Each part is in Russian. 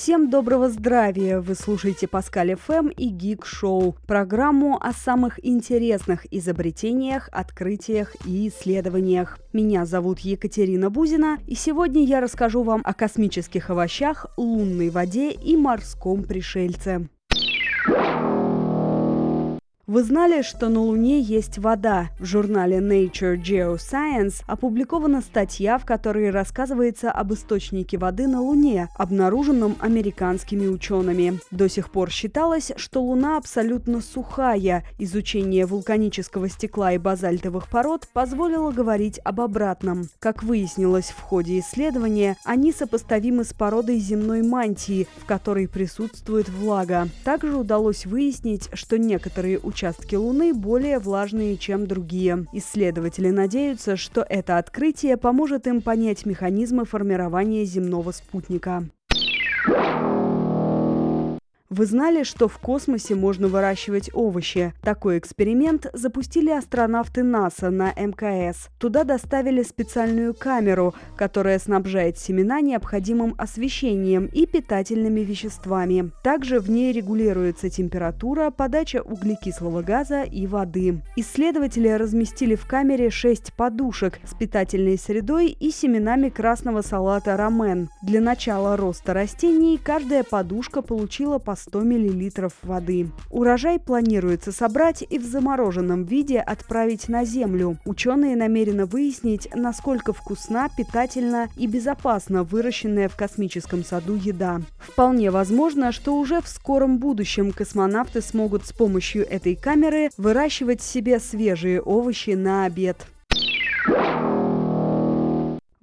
Всем доброго здравия! Вы слушаете Паскаль ФМ и Гик Шоу, программу о самых интересных изобретениях, открытиях и исследованиях. Меня зовут Екатерина Бузина, и сегодня я расскажу вам о космических овощах, лунной воде и морском пришельце. Вы знали, что на Луне есть вода? В журнале Nature Geoscience опубликована статья, в которой рассказывается об источнике воды на Луне, обнаруженном американскими учеными. До сих пор считалось, что Луна абсолютно сухая. Изучение вулканического стекла и базальтовых пород позволило говорить об обратном. Как выяснилось в ходе исследования, они сопоставимы с породой земной мантии, в которой присутствует влага. Также удалось выяснить, что некоторые ученые участки Луны более влажные, чем другие. Исследователи надеются, что это открытие поможет им понять механизмы формирования земного спутника. Вы знали, что в космосе можно выращивать овощи? Такой эксперимент запустили астронавты НАСА на МКС. Туда доставили специальную камеру, которая снабжает семена необходимым освещением и питательными веществами. Также в ней регулируется температура, подача углекислого газа и воды. Исследователи разместили в камере 6 подушек с питательной средой и семенами красного салата рамен. Для начала роста растений каждая подушка получила по 100 мл воды. Урожай планируется собрать и в замороженном виде отправить на землю. Ученые намерены выяснить, насколько вкусна, питательна и безопасна выращенная в космическом саду еда. Вполне возможно, что уже в скором будущем космонавты смогут с помощью этой камеры выращивать себе свежие овощи на обед.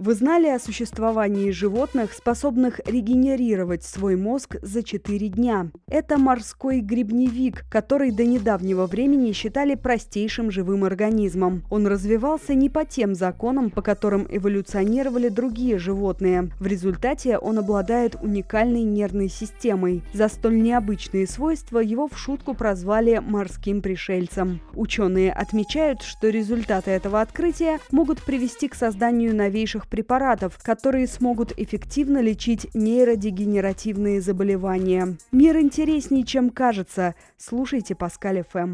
Вы знали о существовании животных, способных регенерировать свой мозг за 4 дня? Это морской грибневик, который до недавнего времени считали простейшим живым организмом. Он развивался не по тем законам, по которым эволюционировали другие животные. В результате он обладает уникальной нервной системой. За столь необычные свойства его в шутку прозвали морским пришельцем. Ученые отмечают, что результаты этого открытия могут привести к созданию новейших препаратов, которые смогут эффективно лечить нейродегенеративные заболевания. Мир интереснее, чем кажется. Слушайте Паскаль ФМ.